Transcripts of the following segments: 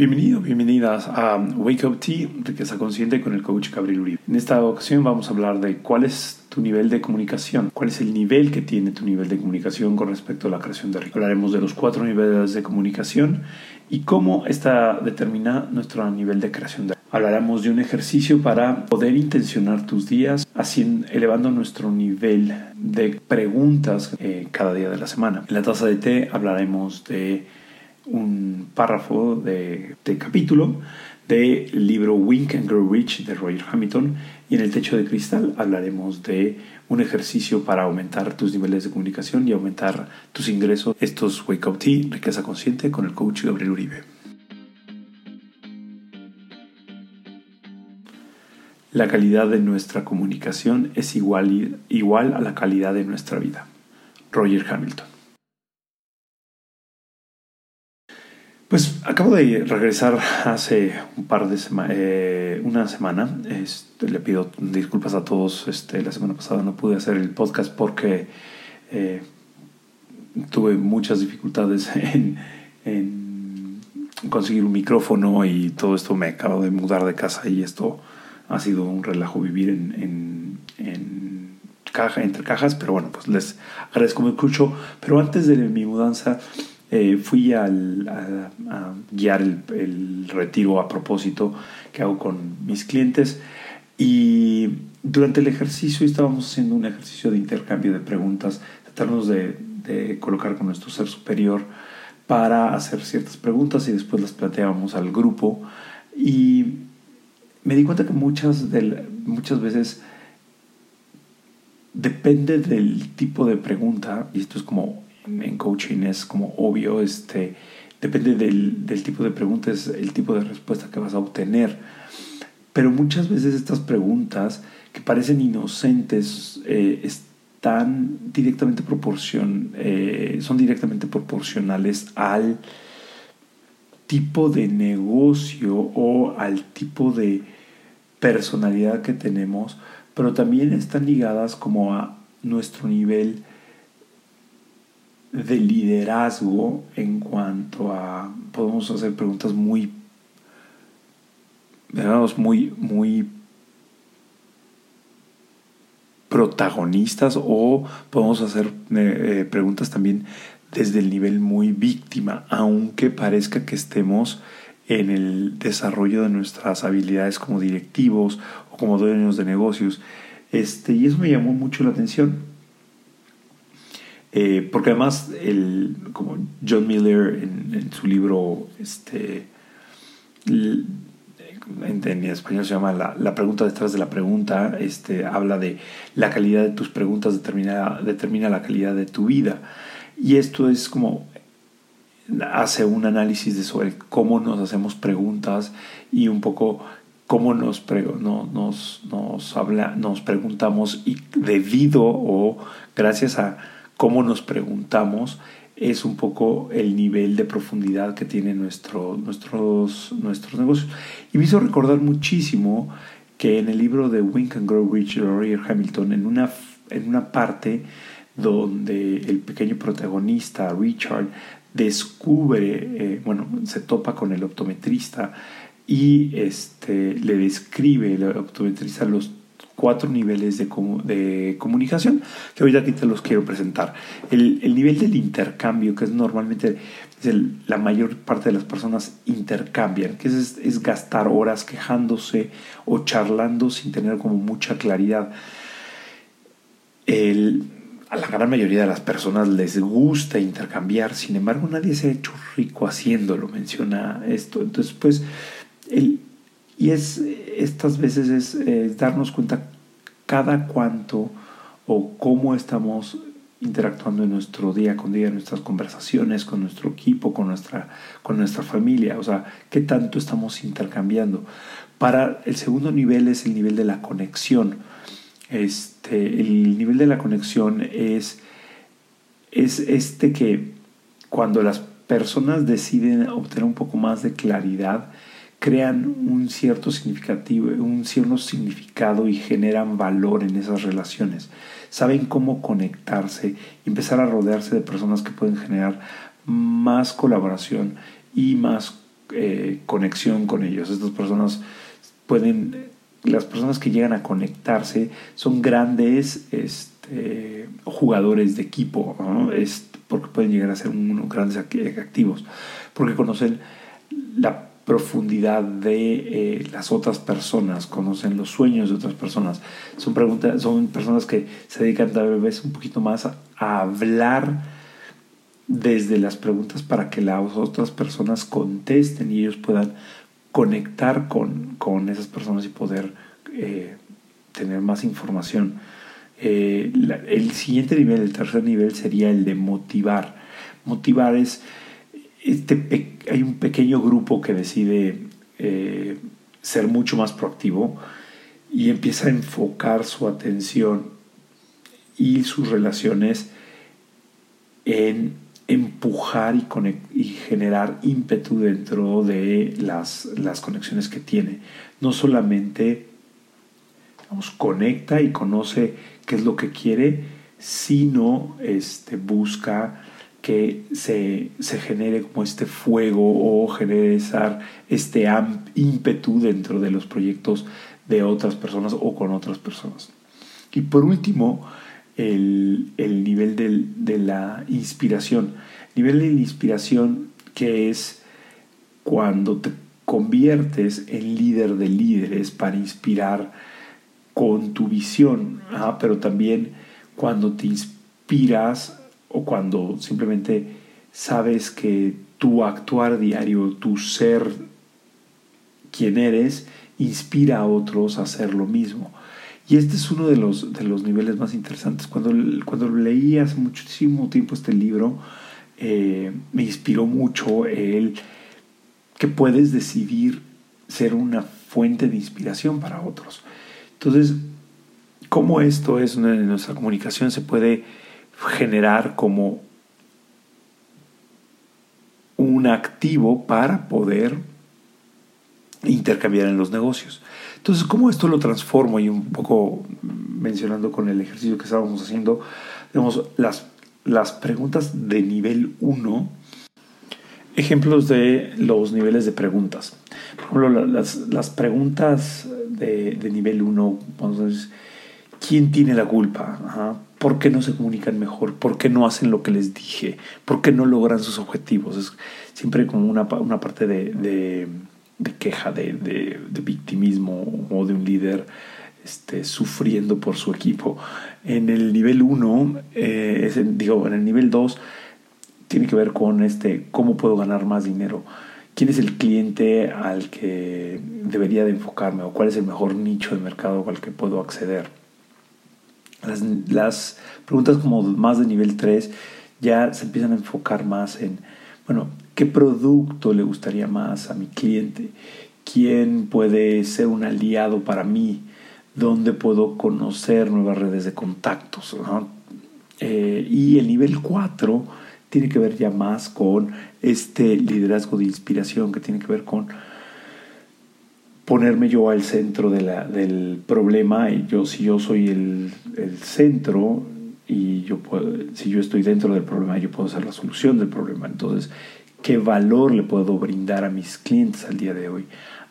Bienvenido, bienvenidas a Wake Up Tea, Riqueza Consciente con el coach Gabriel Uribe. En esta ocasión vamos a hablar de cuál es tu nivel de comunicación, cuál es el nivel que tiene tu nivel de comunicación con respecto a la creación de riqueza. Hablaremos de los cuatro niveles de comunicación y cómo esta determina nuestro nivel de creación de riqueza. Hablaremos de un ejercicio para poder intencionar tus días, así elevando nuestro nivel de preguntas eh, cada día de la semana. En la taza de té hablaremos de un párrafo de, capítulo del libro Wink and Grow Rich de Roger Hamilton y en el techo de cristal hablaremos de un ejercicio para aumentar tus niveles de comunicación y aumentar tus ingresos. Esto es Wake Up Tea, riqueza consciente con el coach Gabriel Uribe. La calidad de nuestra comunicación es igual, igual a la calidad de nuestra vida. Roger Hamilton. Acabo de regresar hace un par de semanas, eh, una semana. Este, le pido disculpas a todos. Este, la semana pasada no pude hacer el podcast porque eh, tuve muchas dificultades en, conseguir un micrófono y todo esto. Me acabo de mudar de casa y esto ha sido un relajo vivir en, en entre cajas. Pero bueno, pues les agradezco mucho. Pero antes de mi mudanza eh, fui al, a, guiar el, retiro a propósito que hago con mis clientes y durante el ejercicio estábamos haciendo un ejercicio de intercambio de preguntas, tratarnos de, de colocar con nuestro ser superior para hacer ciertas preguntas y después las planteábamos al grupo. Y me di cuenta que muchas, de, muchas veces depende del tipo de pregunta, y esto es como en coaching es como obvio, este, depende del, del tipo de preguntas, el tipo de respuesta que vas a obtener. Pero muchas veces estas preguntas que parecen inocentes eh, están directamente proporcion, eh, son directamente proporcionales al tipo de negocio o al tipo de personalidad que tenemos, pero también están ligadas como a nuestro nivel de liderazgo en cuanto a podemos hacer preguntas muy digamos muy muy protagonistas o podemos hacer eh, eh, preguntas también desde el nivel muy víctima aunque parezca que estemos en el desarrollo de nuestras habilidades como directivos o como dueños de negocios. Este y eso me llamó mucho la atención eh, porque además, el, como John Miller en, su libro, este, en, español se llama la, pregunta detrás de la pregunta, este, habla de la calidad de tus preguntas determina, determina la calidad de tu vida. Y esto es como hace un análisis de sobre cómo nos hacemos preguntas y un poco cómo nos, no, nos, nos, habla, nos preguntamos y debido o gracias a cómo nos preguntamos es un poco el nivel de profundidad que tienen nuestro, nuestros, nuestros negocios. Y me hizo recordar muchísimo que en el libro de Wink and Grow Rich de Roger Hamilton, en una, en una parte donde el pequeño protagonista, Richard, descubre, eh, bueno, se topa con el optometrista y este, le describe, el optometrista, los cuatro niveles de, de, comunicación que ahorita aquí te los quiero presentar. El, el nivel del intercambio, que es normalmente es la mayor parte de las personas intercambian, que es, es gastar horas quejándose o charlando sin tener como mucha claridad. El, a la gran mayoría de las personas les gusta intercambiar, sin embargo nadie se ha hecho rico haciéndolo, menciona esto. Entonces, pues, el, y es estas veces es darnos cuenta cada cuánto o cómo estamos interactuando en nuestro día con día, en nuestras conversaciones, con nuestro equipo, con nuestra, con nuestra familia, o sea, qué tanto estamos intercambiando. Para el segundo nivel es el nivel de la conexión. Este, el nivel de la conexión es, es este que cuando las personas deciden obtener un poco más de claridad, crean un cierto significativo, un cierto significado y generan valor en esas relaciones. Saben cómo conectarse empezar a rodearse de personas que pueden generar más colaboración y más eh, conexión con ellos. Estas personas pueden, las personas que llegan a conectarse son grandes este, jugadores de equipo, porque pueden llegar a ser unos grandes activos, porque conocen la profundidad de eh, las otras personas, conocen los sueños de otras personas. Son, preguntas, son personas que se dedican tal vez un poquito más a, hablar desde las preguntas para que las otras personas contesten y ellos puedan conectar con, con esas personas y poder eh, tener más información. Eh, el siguiente nivel, el tercer nivel, sería el de motivar. Motivar es este, hay un pequeño grupo que decide eh, ser mucho más proactivo y empieza a enfocar su atención y sus relaciones en empujar y, generar ímpetu dentro de las, las, conexiones que tiene. No solamente conecta y conoce qué es lo que quiere, sino este, busca que se, genere como este fuego o genere este ímpetu dentro de los proyectos de otras personas o con otras personas. Y por último, el, nivel de la inspiración. Nivel de la inspiración que es cuando te conviertes en líder de líderes para inspirar con tu visión, pero también cuando te inspiras o cuando simplemente sabes que tu actuar diario, tu ser quien eres, inspira a otros a hacer lo mismo. Y este es uno de los, de los niveles más interesantes. Cuando, cuando leí hace muchísimo tiempo este libro, eh, me inspiró mucho el que puedes decidir ser una fuente de inspiración para otros. Entonces, cómo esto es de nuestra comunicación se puede generar como un activo para poder intercambiar en los negocios. Entonces, ¿cómo esto lo transformo? Y un poco mencionando con el ejercicio que estábamos haciendo, digamos, las, las preguntas de nivel 1, ejemplos de los niveles de preguntas. Por ejemplo, las, las preguntas de, de nivel 1, ¿quién tiene la culpa? ¿Por qué no se comunican mejor? ¿Por qué no hacen lo que les dije? ¿Por qué no logran sus objetivos? Es siempre como una, una parte de, de, queja, de, de, victimismo o de un líder este, sufriendo por su equipo. En el nivel 1, eh, digo, en el nivel 2, tiene que ver con este, cómo puedo ganar más dinero. ¿Quién es el cliente al que debería de enfocarme? ¿O cuál es el mejor nicho de mercado al que puedo acceder? Las, preguntas como más de nivel 3 ya se empiezan a enfocar más en, bueno, ¿qué producto le gustaría más a mi cliente? ¿Quién puede ser un aliado para mí? ¿Dónde puedo conocer nuevas redes de contactos? Eh, y el nivel 4 tiene que ver ya más con este liderazgo de inspiración que tiene que ver con ponerme yo al centro de la, del problema y yo si yo soy el, el centro y yo puedo, si yo estoy dentro del problema yo puedo ser la solución del problema. Entonces qué valor le puedo brindar a mis clientes al día de hoy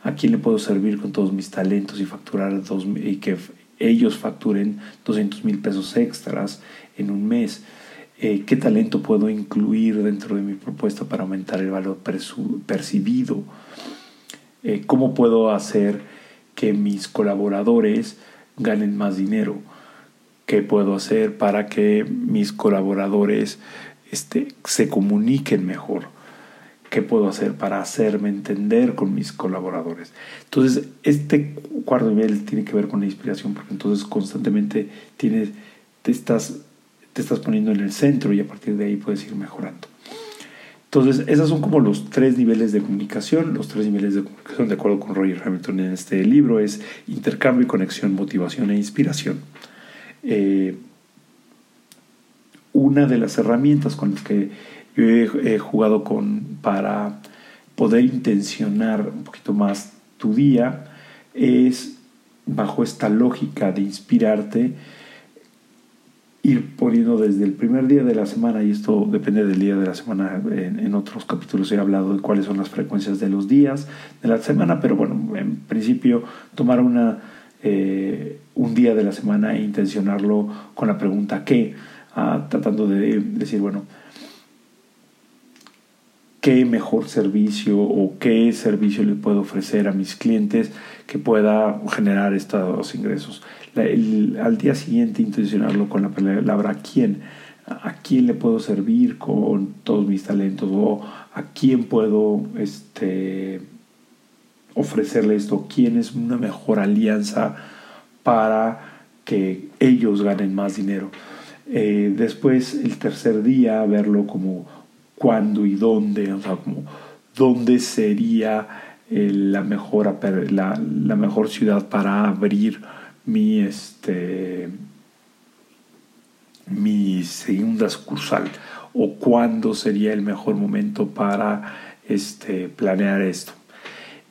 a quién le puedo servir con todos mis talentos y facturar dos, y que ellos facturen 200 mil pesos extras en un mes eh, qué talento puedo incluir dentro de mi propuesta para aumentar el valor percibido eh, cómo puedo hacer que mis colaboradores ganen más dinero, qué puedo hacer para que mis colaboradores este, se comuniquen mejor, qué puedo hacer para hacerme entender con mis colaboradores. Entonces, este cuarto nivel tiene que ver con la inspiración, porque entonces constantemente tienes, te, estás, te estás poniendo en el centro y a partir de ahí puedes ir mejorando. Entonces, esos son como los tres niveles de comunicación. Los tres niveles de comunicación, de acuerdo con Roger Hamilton en este libro, es intercambio, conexión, motivación e inspiración. Eh, una de las herramientas con las que yo he, jugado con para poder intencionar un poquito más tu día es bajo esta lógica de inspirarte ir poniendo desde el primer día de la semana, y esto depende del día de la semana, en, otros capítulos he hablado de cuáles son las frecuencias de los días de la semana, pero bueno, en principio tomar una, eh, un día de la semana e intencionarlo con la pregunta ¿qué? Ah, tratando de decir, bueno, qué mejor servicio o qué servicio le puedo ofrecer a mis clientes que pueda generar estos ingresos. Al día siguiente intencionarlo con la palabra quién, a quién le puedo servir con todos mis talentos o a quién puedo este, ofrecerle esto, quién es una mejor alianza para que ellos ganen más dinero. Eh, después el tercer día verlo como cuándo y dónde, o sea, como dónde sería eh, la, mejor, la, mejor ciudad para abrir mi, este, mi segunda sucursal o cuándo sería el mejor momento para este, planear esto.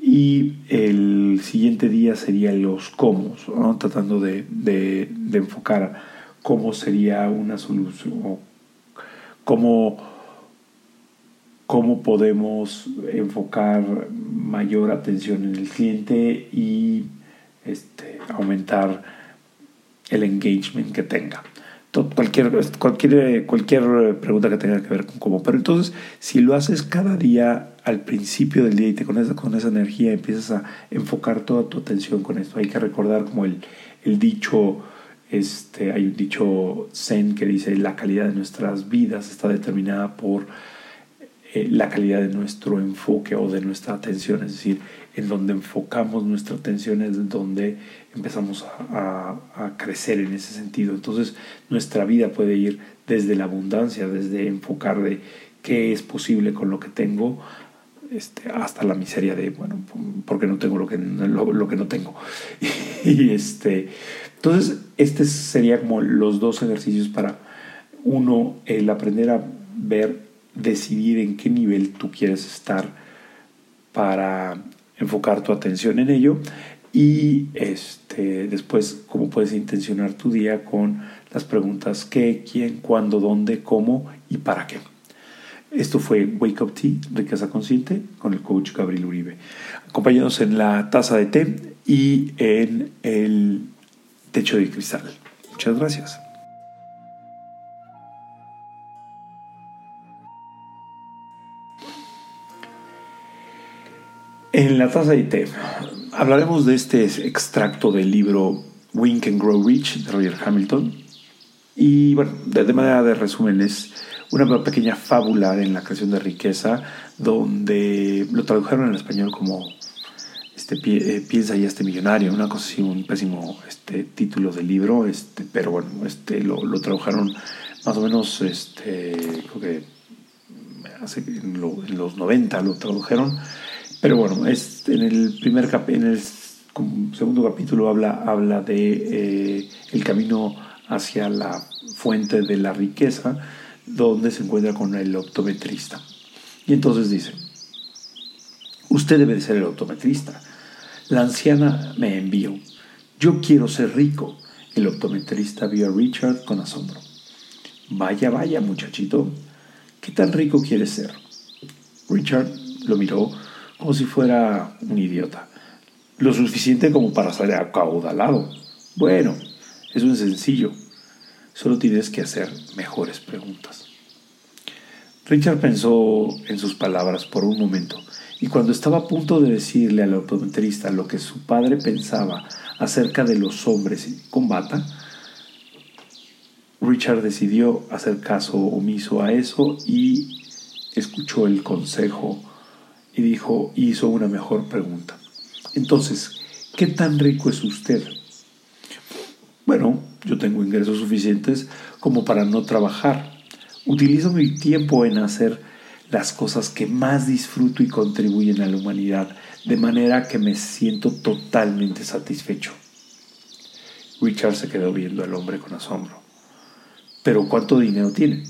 Y el siguiente día sería los cómo, tratando de, de, enfocar cómo sería una solución, cómo cómo podemos enfocar mayor atención en el cliente y este, aumentar el engagement que tenga. cualquier, cualquier, cualquier pregunta que tenga que ver con cómo. Pero entonces, si lo haces cada día al principio del día y te conectas con esa energía, empiezas a enfocar toda tu atención con esto. Hay que recordar como el, el dicho, este, hay un dicho zen que dice, la calidad de nuestras vidas está determinada por eh, la calidad de nuestro enfoque o de nuestra atención, es decir, en donde enfocamos nuestra atención es donde empezamos a, crecer en ese sentido. Entonces nuestra vida puede ir desde la abundancia, desde enfocar de qué es posible con lo que tengo, este, hasta la miseria de, bueno, porque no tengo lo que, lo, que no tengo. y este, entonces, este sería como los dos ejercicios para, uno, el aprender a ver decidir en qué nivel tú quieres estar para enfocar tu atención en ello y este, después cómo puedes intencionar tu día con las preguntas qué, quién, cuándo, dónde, cómo y para qué. Esto fue Wake Up Tea, Riqueza Consciente, con el coach Gabriel Uribe. Acompáñanos en la taza de té y en el techo de cristal. Muchas gracias. En la taza de té hablaremos de este extracto del libro Wink and Grow Rich de Roger Hamilton. Y bueno, de, manera de resumen, es una pequeña fábula en la creación de riqueza, donde lo tradujeron en español como este, eh, Piensa ya este millonario, una cosa así, un pésimo este, título del libro, este, pero bueno, este, lo, lo tradujeron más o menos, este, creo que hace, en, en los 90 lo tradujeron pero bueno, es, en el primer en el segundo capítulo habla, habla de eh, el camino hacia la fuente de la riqueza, donde se encuentra con el optometrista. Y entonces dice, usted debe de ser el optometrista. La anciana me envió. Yo quiero ser rico. El optometrista vio a Richard con asombro. Vaya, vaya, muchachito. ¿Qué tan rico quieres ser? Richard lo miró como si fuera un idiota. Lo suficiente como para salir acaudalado. Bueno, es un sencillo. Solo tienes que hacer mejores preguntas. Richard pensó en sus palabras por un momento y cuando estaba a punto de decirle al optometrista lo que su padre pensaba acerca de los hombres con bata, Richard decidió hacer caso omiso a eso y escuchó el consejo y dijo, hizo una mejor pregunta. Entonces, ¿qué tan rico es usted? Bueno, yo tengo ingresos suficientes como para no trabajar. Utilizo mi tiempo en hacer las cosas que más disfruto y contribuyen a la humanidad, de manera que me siento totalmente satisfecho. Richard se quedó viendo al hombre con asombro. ¿Pero cuánto dinero tiene?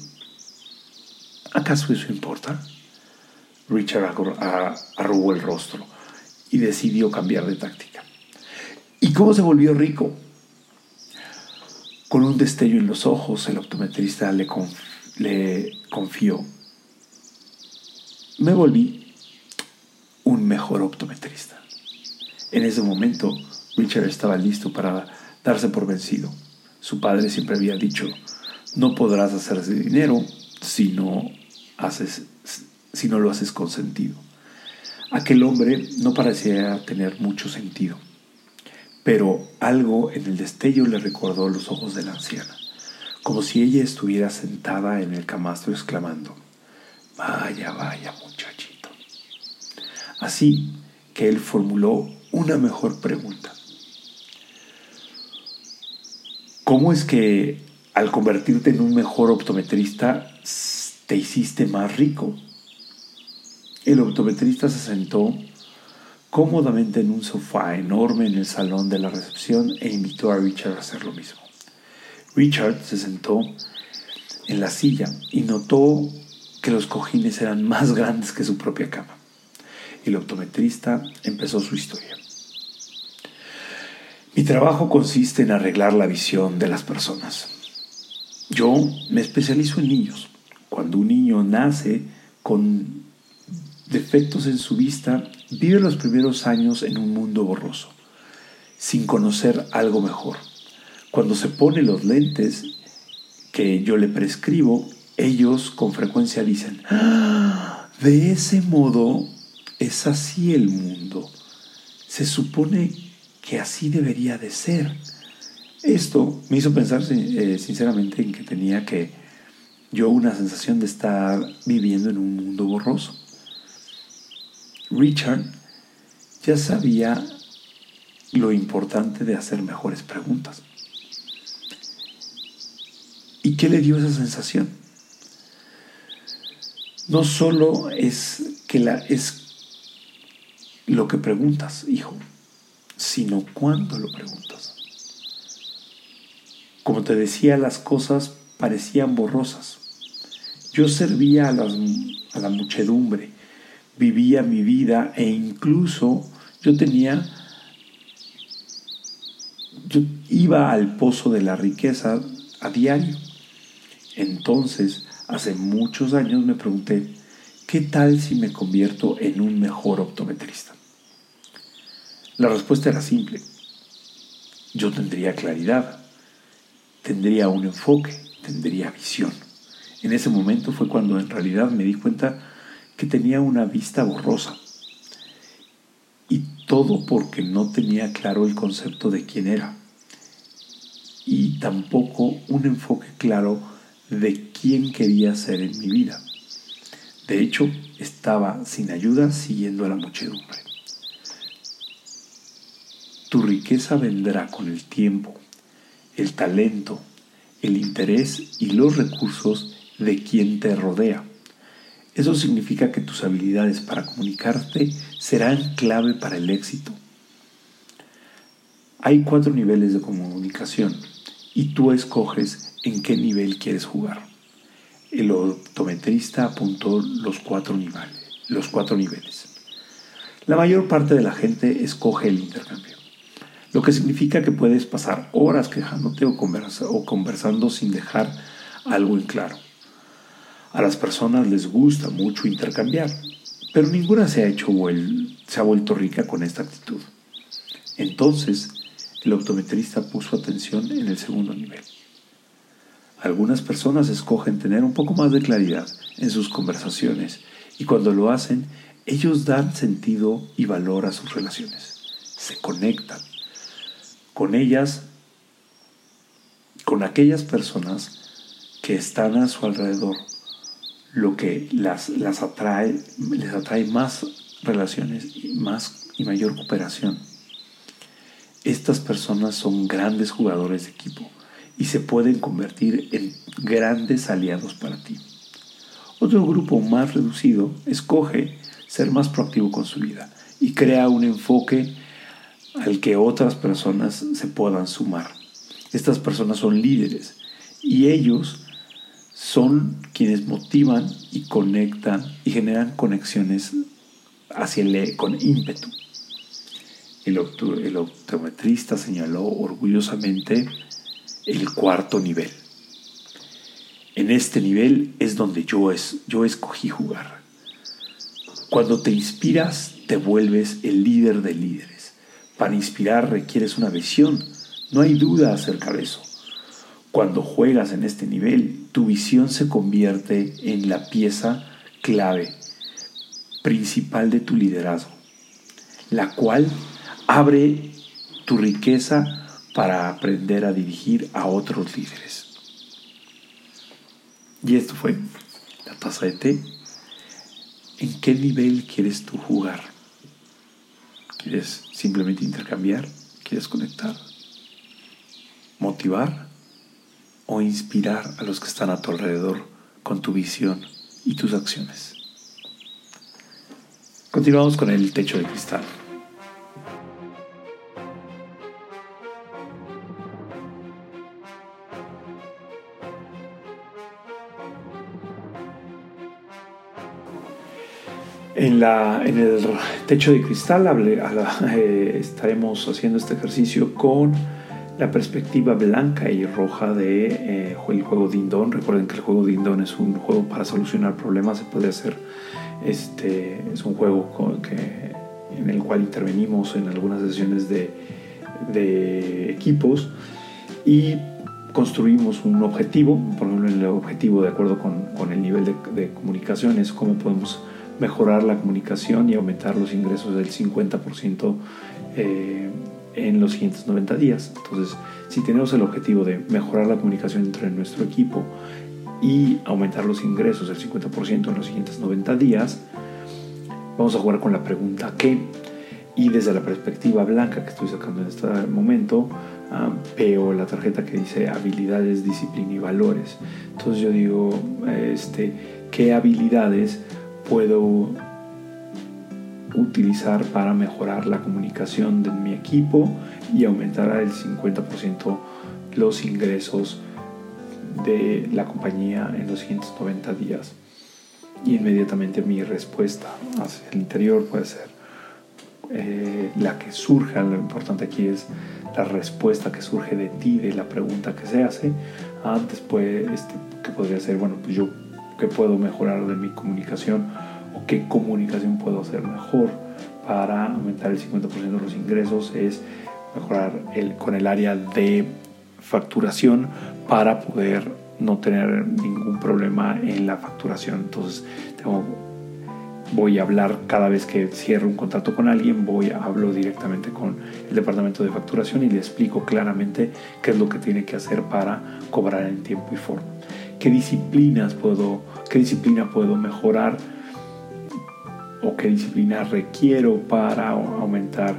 ¿Acaso eso importa? Richard arrugó el rostro y decidió cambiar de táctica. ¿Y cómo se volvió rico? Con un destello en los ojos, el optometrista le, confió. Me volví un mejor optometrista. En ese momento, Richard estaba listo para darse por vencido. Su padre siempre había dicho, no podrás hacerse dinero si no, haces, si no lo haces con sentido. Aquel hombre no parecía tener mucho sentido, pero algo en el destello le recordó los ojos de la anciana, como si ella estuviera sentada en el camastro exclamando, vaya, vaya muchachito. Así que él formuló una mejor pregunta. ¿Cómo es que al convertirte en un mejor optometrista te hiciste más rico? El optometrista se sentó cómodamente en un sofá enorme en el salón de la recepción e invitó a Richard a hacer lo mismo. Richard se sentó en la silla y notó que los cojines eran más grandes que su propia cama. El optometrista empezó su historia. Mi trabajo consiste en arreglar la visión de las personas. Yo me especializo en niños. Cuando un niño nace con defectos en su vista, vive los primeros años en un mundo borroso, sin conocer algo mejor. Cuando se pone los lentes que yo le prescribo, ellos con frecuencia dicen, ah, de ese modo es así el mundo. Se supone que así debería de ser. Esto me hizo pensar eh, sinceramente en que tenía que yo una sensación de estar viviendo en un mundo borroso. Richard ya sabía lo importante de hacer mejores preguntas. ¿Y qué le dio esa sensación? No solo es que la es lo que preguntas, hijo, sino cuándo lo preguntas. Como te decía, las cosas parecían borrosas. Yo servía a, a la muchedumbre vivía mi vida e incluso yo tenía, yo iba al pozo de la riqueza a diario. Entonces, hace muchos años me pregunté, ¿qué tal si me convierto en un mejor optometrista? La respuesta era simple. Yo tendría claridad, tendría un enfoque, tendría visión. En ese momento fue cuando en realidad me di cuenta que tenía una vista borrosa. Y todo porque no tenía claro el concepto de quién era. Y tampoco un enfoque claro de quién quería ser en mi vida. De hecho, estaba sin ayuda siguiendo a la muchedumbre. Tu riqueza vendrá con el tiempo, el talento, el interés y los recursos de quien te rodea. Eso significa que tus habilidades para comunicarte serán clave para el éxito. Hay cuatro niveles de comunicación y tú escoges en qué nivel quieres jugar. El optometrista apuntó los cuatro niveles. Los cuatro niveles. La mayor parte de la gente escoge el intercambio, lo que significa que puedes pasar horas quejándote o, o conversando sin dejar algo en claro. A las personas les gusta mucho intercambiar, pero ninguna se ha, hecho se ha vuelto rica con esta actitud. Entonces, el optometrista puso atención en el segundo nivel. Algunas personas escogen tener un poco más de claridad en sus conversaciones y cuando lo hacen, ellos dan sentido y valor a sus relaciones. Se conectan con ellas, con aquellas personas que están a su alrededor lo que las, las atrae, les atrae más relaciones más, y mayor cooperación. Estas personas son grandes jugadores de equipo y se pueden convertir en grandes aliados para ti. Otro grupo más reducido escoge ser más proactivo con su vida y crea un enfoque al que otras personas se puedan sumar. Estas personas son líderes y ellos son quienes motivan y conectan y generan conexiones hacia el con ímpetu. El, el optometrista señaló orgullosamente el cuarto nivel. En este nivel es donde yo, es, yo escogí jugar. Cuando te inspiras, te vuelves el líder de líderes. Para inspirar requieres una visión. No hay duda acerca de eso. Cuando juegas en este nivel, tu visión se convierte en la pieza clave principal de tu liderazgo, la cual abre tu riqueza para aprender a dirigir a otros líderes. Y esto fue la taza de té. ¿En qué nivel quieres tú jugar? ¿Quieres simplemente intercambiar? ¿Quieres conectar? ¿Motivar? ¿O inspirar a los que están a tu alrededor con tu visión y tus acciones? Continuamos con el techo de cristal. En, la, en el techo de cristal eh, estaremos haciendo este ejercicio con la perspectiva blanca y roja de eh, juego Dindon. Recuerden que el juego Dindon es un juego para solucionar problemas, se puede hacer este es un juego que, en el cual intervenimos en algunas sesiones de, equipos y construimos un objetivo, por ejemplo el objetivo de acuerdo con, el nivel de, comunicación es cómo podemos mejorar la comunicación y aumentar los ingresos del 50% eh, en los siguientes 90 días. Entonces, si tenemos el objetivo de mejorar la comunicación entre nuestro equipo y aumentar los ingresos del 50% en los siguientes 90 días, vamos a jugar con la pregunta ¿qué? Y desde la perspectiva blanca que estoy sacando en este momento, ah, veo la tarjeta que dice habilidades, disciplina y valores. Entonces yo digo, este, ¿qué habilidades puedo utilizar para mejorar la comunicación de mi equipo y aumentar el 50% los ingresos de la compañía en los siguientes 90 días. Y inmediatamente mi respuesta hacia el interior puede ser eh, la que surja. Lo importante aquí es la respuesta que surge de ti, de la pregunta que se hace. Antes, pues, este, que podría ser, bueno, pues yo, ¿qué puedo mejorar de mi comunicación? ¿O qué comunicación puedo hacer mejor para aumentar el 50% de los ingresos? Es mejorar el, con el área de facturación para poder no tener ningún problema en la facturación. Entonces, voy a hablar cada vez que cierro un contrato con alguien, voy a hablo directamente con el departamento de facturación y le explico claramente qué es lo que tiene que hacer para cobrar en tiempo y forma. ¿Qué disciplinas puedo, qué disciplina puedo mejorar o qué disciplina requiero para aumentar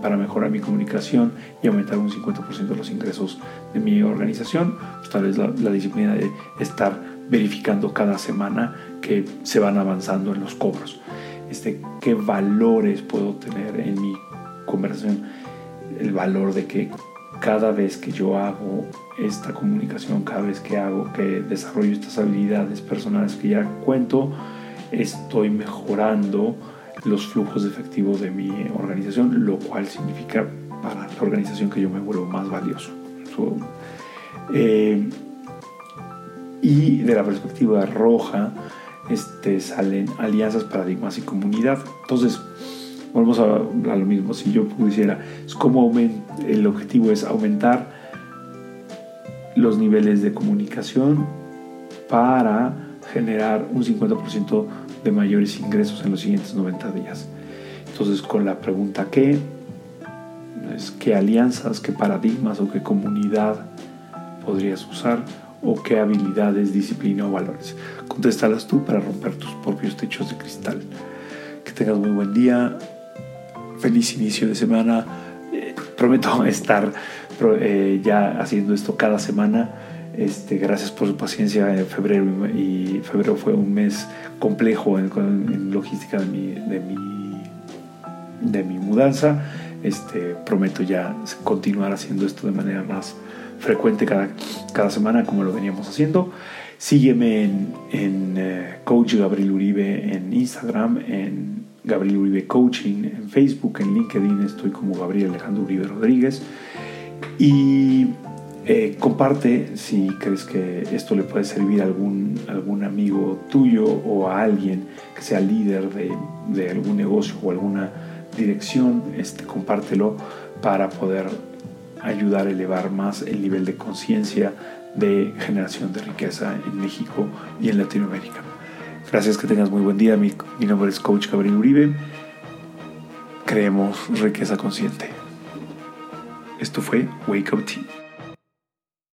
para mejorar mi comunicación y aumentar un 50% de los ingresos de mi organización. Pues, tal vez la, disciplina de estar verificando cada semana que se van avanzando en los cobros. Este, ¿Qué valores puedo tener en mi conversación? El valor de que cada vez que yo hago esta comunicación, cada vez que hago, que desarrollo estas habilidades personales que ya cuento, estoy mejorando los flujos de efectivo de mi organización, lo cual significa para la organización que yo me vuelvo más valioso. Eh, y de la perspectiva roja este, salen alianzas, paradigmas y comunidad. Entonces, volvemos a, lo mismo. Si yo pudiera, es como el objetivo es aumentar los niveles de comunicación para generar un 50% de mayores ingresos en los siguientes 90 días. Entonces, con la pregunta ¿qué? Es qué alianzas, qué paradigmas o qué comunidad podrías usar o qué habilidades, disciplina o valores. Contéstalas tú para romper tus propios techos de cristal. Que tengas muy buen día, feliz inicio de semana. Eh, prometo estar eh, ya haciendo esto cada semana este, gracias por su paciencia en febrero y febrero fue un mes complejo en, logística de mi, de mi, de mi mudanza. Este, prometo ya continuar haciendo esto de manera más frecuente cada, cada semana como lo veníamos haciendo. Sígueme en, en eh, Coach Gabriel Uribe en Instagram, en Gabriel Uribe Coaching, en Facebook, en LinkedIn estoy como Gabriel Alejandro Uribe Rodríguez. Y Eh, comparte si crees que esto le puede servir a algún, algún amigo tuyo o a alguien que sea líder de, algún negocio o alguna dirección, este, compártelo para poder ayudar a elevar más el nivel de conciencia de generación de riqueza en México y en Latinoamérica. Gracias, que tengas muy buen día. Mi, mi nombre es Coach Gabriel Uribe. Creemos riqueza consciente. Esto fue Wake Up Team.